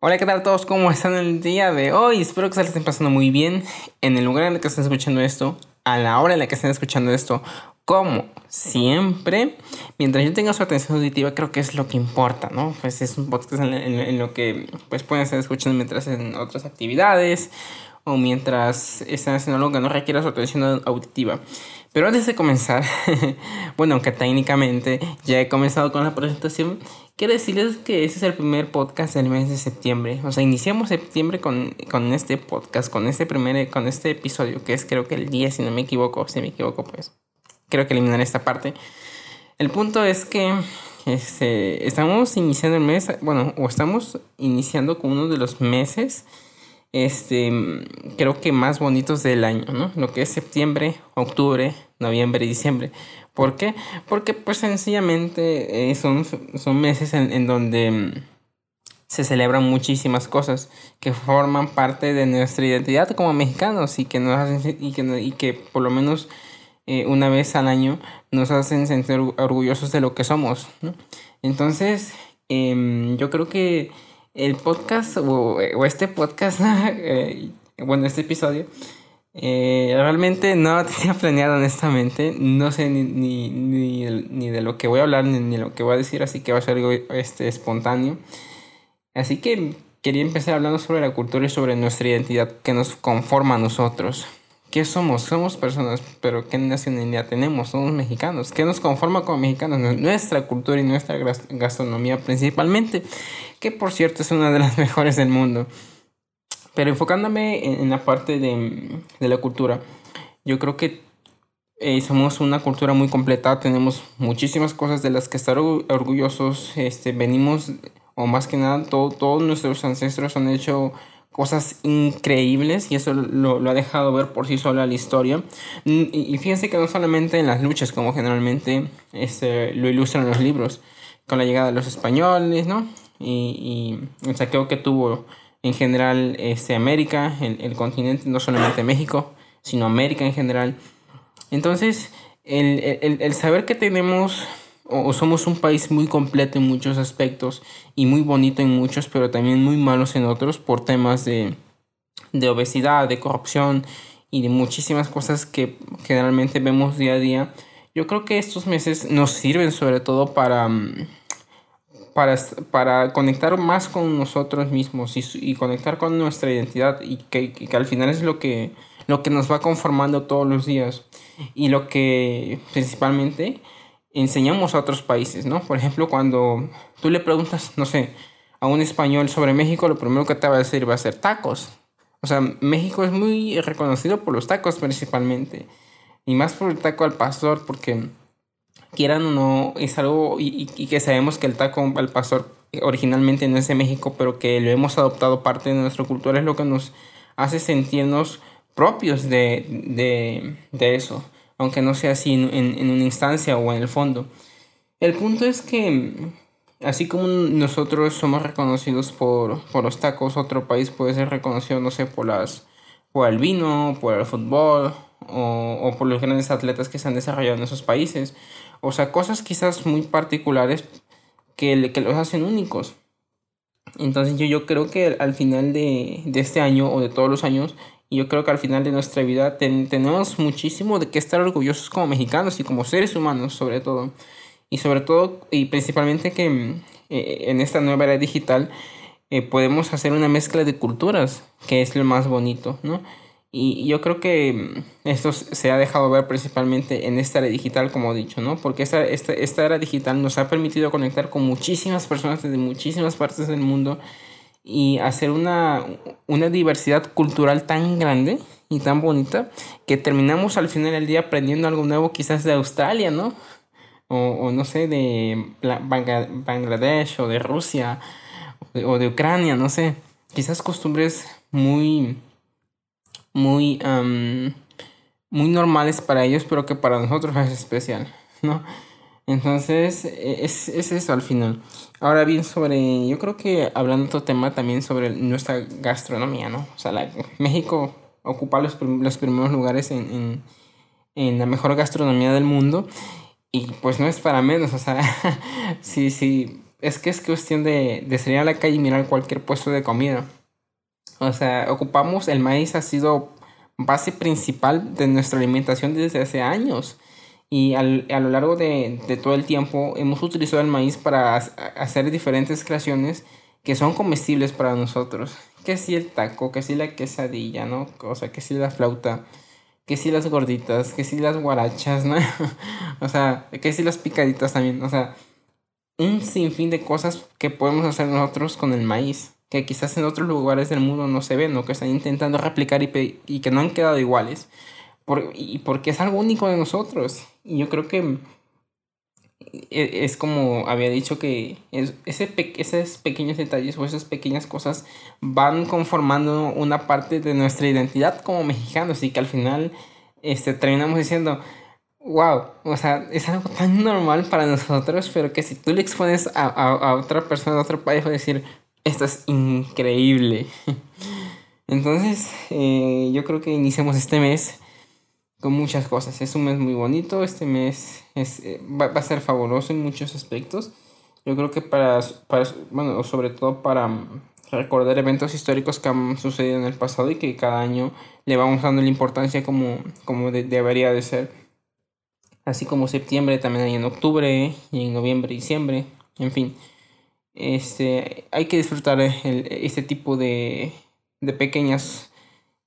Hola, ¿qué tal todos? ¿Cómo están el día de hoy? Espero que se les estén pasando muy bien en el lugar en el que estén escuchando esto, a la hora en la que estén escuchando esto, como siempre. Mientras yo tenga su atención auditiva, creo que es lo que importa, ¿no? Pues es un podcast en, lo que pues pueden estar escuchando mientras en otras actividades o mientras están haciendo algo que no requiera su atención auditiva. Pero antes de comenzar, bueno, aunque técnicamente ya he comenzado con la presentación, quiero decirles que ese es el primer podcast del mes de septiembre. O sea, iniciamos septiembre con, con este podcast, con este primer, con este episodio, que es creo que el 10, si no me equivoco. Si me equivoco, pues creo que eliminar esta parte. El punto es que este, estamos iniciando el mes, bueno, o estamos iniciando con uno de los meses este, creo que más bonitos del año, ¿no? Lo que es septiembre, octubre, noviembre y diciembre. ¿Por qué? Porque pues sencillamente eh, son, son meses en, donde mm, se celebran muchísimas cosas que forman parte de nuestra identidad como mexicanos y que nos hacen y que, y que por lo menos eh, una vez al año nos hacen sentir orgullosos de lo que somos. Entonces, em, yo creo que el podcast o, este podcast, eh, bueno, este episodio, eh, realmente no tenía planeado honestamente, no sé ni, ni, ni, de lo que voy a hablar ni, de lo que voy a decir, así que va a ser algo este, espontáneo. Así que quería empezar hablando sobre la cultura y sobre nuestra identidad que nos conforma a nosotros. ¿Qué somos? Somos personas, pero ¿qué nacionalidad tenemos? Somos mexicanos. ¿Qué nos conforma como mexicanos? Nuestra cultura y nuestra gastronomía principalmente, que por cierto es una de las mejores del mundo. Pero enfocándome en, la parte de, de, la cultura, yo creo que eh, somos una cultura muy completa, tenemos muchísimas cosas de las que estar orgullosos, este, venimos, o más que nada, todo, todos nuestros ancestros han hecho cosas increíbles y eso lo, lo, ha dejado ver por sí sola la historia. Y, fíjense que no solamente en las luchas, como generalmente este, lo ilustran los libros, con la llegada de los españoles, ¿no? Y, y el saqueo que tuvo en general este, América, el, el continente, no solamente México, sino América en general. Entonces, el, el, el saber que tenemos o, somos un país muy completo en muchos aspectos y muy bonito en muchos, pero también muy malos en otros por temas de, de obesidad, de corrupción y de muchísimas cosas que generalmente vemos día a día. Yo creo que estos meses nos sirven sobre todo para, mm, para, para conectar más con nosotros mismos y, conectar con nuestra identidad y que, que, al final es lo que, lo que nos va conformando todos los días y lo que principalmente enseñamos a otros países, ¿no? Por ejemplo, cuando tú le preguntas, no sé, a un español sobre México, lo primero que te va a decir va a ser tacos. O sea, México es muy reconocido por los tacos principalmente. Y más por el taco al pastor, porque quieran o no, es algo, y, que sabemos que el taco al pastor originalmente no es de México, pero que lo hemos adoptado parte de nuestra cultura, es lo que nos hace sentirnos propios de, de, de eso aunque no sea así en, en, una instancia o en el fondo. El punto es que, así como nosotros somos reconocidos por, por los tacos, otro país puede ser reconocido, no sé, por, las, por el vino, por el fútbol o, o por los grandes atletas que se han desarrollado en esos países. O sea, cosas quizás muy particulares que, que los hacen únicos. Entonces yo, yo creo que al final de, de este año o de todos los años y yo creo que al final de nuestra vida tenemos muchísimo de qué estar orgullosos como mexicanos y como seres humanos sobre todo. Y sobre todo y principalmente que mm, eh, en esta nueva era digital eh, podemos hacer una mezcla de culturas, que es lo más bonito, ¿no? Y yo creo que mm, esto se ha dejado ver principalmente en esta era digital, como he dicho, ¿no? Porque esta, esta, esta era digital nos ha permitido conectar con muchísimas personas de muchísimas partes del mundo y hacer una, una diversidad cultural tan grande y tan bonita que terminamos al final del día aprendiendo algo nuevo quizás de Australia, ¿no? O, o no sé, de Bangladesh o de Rusia o de, Ucrania, no sé. Quizás costumbres muy, muy, muy normales para ellos, pero que para nosotros es especial, ¿no? Entonces, e, es, es, eso al final. Ahora bien, sobre, yo creo que hablando de otro tema también sobre nuestra gastronomía, ¿no? O sea, la, México ocupa los, los primeros lugares en, en, en, la mejor gastronomía del mundo y pues no es para menos, o sea, si, si, es que es cuestión de, de salir a la calle y mirar cualquier puesto de comida. O sea, ocupamos el maíz ha sido base principal de nuestra alimentación desde hace años. Y al, a lo largo de, de, todo el tiempo hemos utilizado el maíz para hacer diferentes creaciones que son comestibles para nosotros. Que si el taco, que si la quesadilla, ¿no? O sea, que si la flauta, que si las gorditas, que si las guarachas, ¿no? o sea, que si las picaditas también. O sea, un sinfín de cosas que podemos hacer nosotros con el maíz, que quizás en otros lugares del mundo no se ven o que están intentando replicar y, que no han quedado iguales. Por, y porque es algo único de nosotros. Y yo creo que e, es como había dicho que es, ese esos pequeños detalles o esas pequeñas cosas van conformando una parte de nuestra identidad como mexicanos y que al final este, terminamos diciendo, wow, o sea, es algo tan normal para nosotros, pero que si tú le expones a, a, otra persona de otro país, va a decir, esto es increíble. Entonces, eh, yo creo que iniciamos este mes con muchas cosas. Es un mes muy bonito, este mes es, eh, va, va, a ser fabuloso en muchos aspectos. Yo creo que para, para, bueno, sobre todo para recordar eventos históricos que han sucedido en el pasado y que cada año le vamos dando la importancia como, como debería de ser así como septiembre, también hay en octubre y en noviembre, diciembre, en fin. Este, hay que disfrutar el, este tipo de, de pequeñas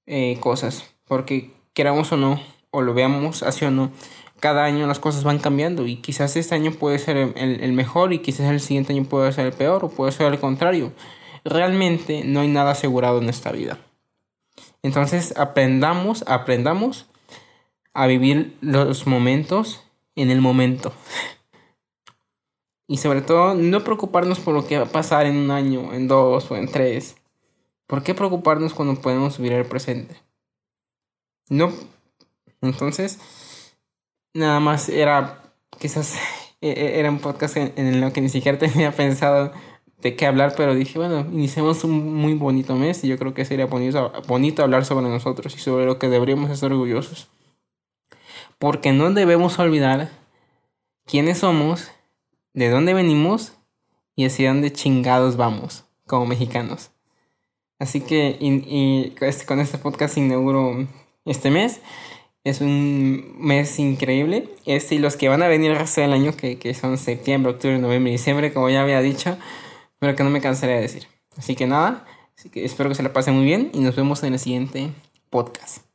eh, cosas, porque queramos o no, o lo veamos así o no, cada año las cosas van cambiando y quizás este año puede ser el, el mejor y quizás el siguiente año puede ser el peor o puede ser el contrario. Realmente no hay nada asegurado en esta vida. Entonces aprendamos, aprendamos a vivir los momentos en el momento. Y sobre todo, no preocuparnos por lo que va a pasar en un año, en dos o en tres. ¿Por qué preocuparnos cuando podemos vivir el presente? No. Entonces, nada más era, quizás e-, e-, era un podcast en, en el que ni siquiera tenía pensado de qué hablar, pero dije, bueno, iniciemos un muy bonito mes y yo creo que sería bonito, bonito hablar sobre nosotros y sobre lo que deberíamos estar orgullosos porque no debemos olvidar quiénes somos, de dónde venimos y hacia dónde chingados vamos como mexicanos. Así que y, este, con este podcast inauguro este mes. Es un mes increíble. Este y los que van a venir el resto del año, que, que son septiembre, octubre, noviembre y diciembre, como ya había dicho, pero que no me cansaré de decir. Así que nada, así que espero que se la pasen muy bien y nos vemos en el siguiente podcast.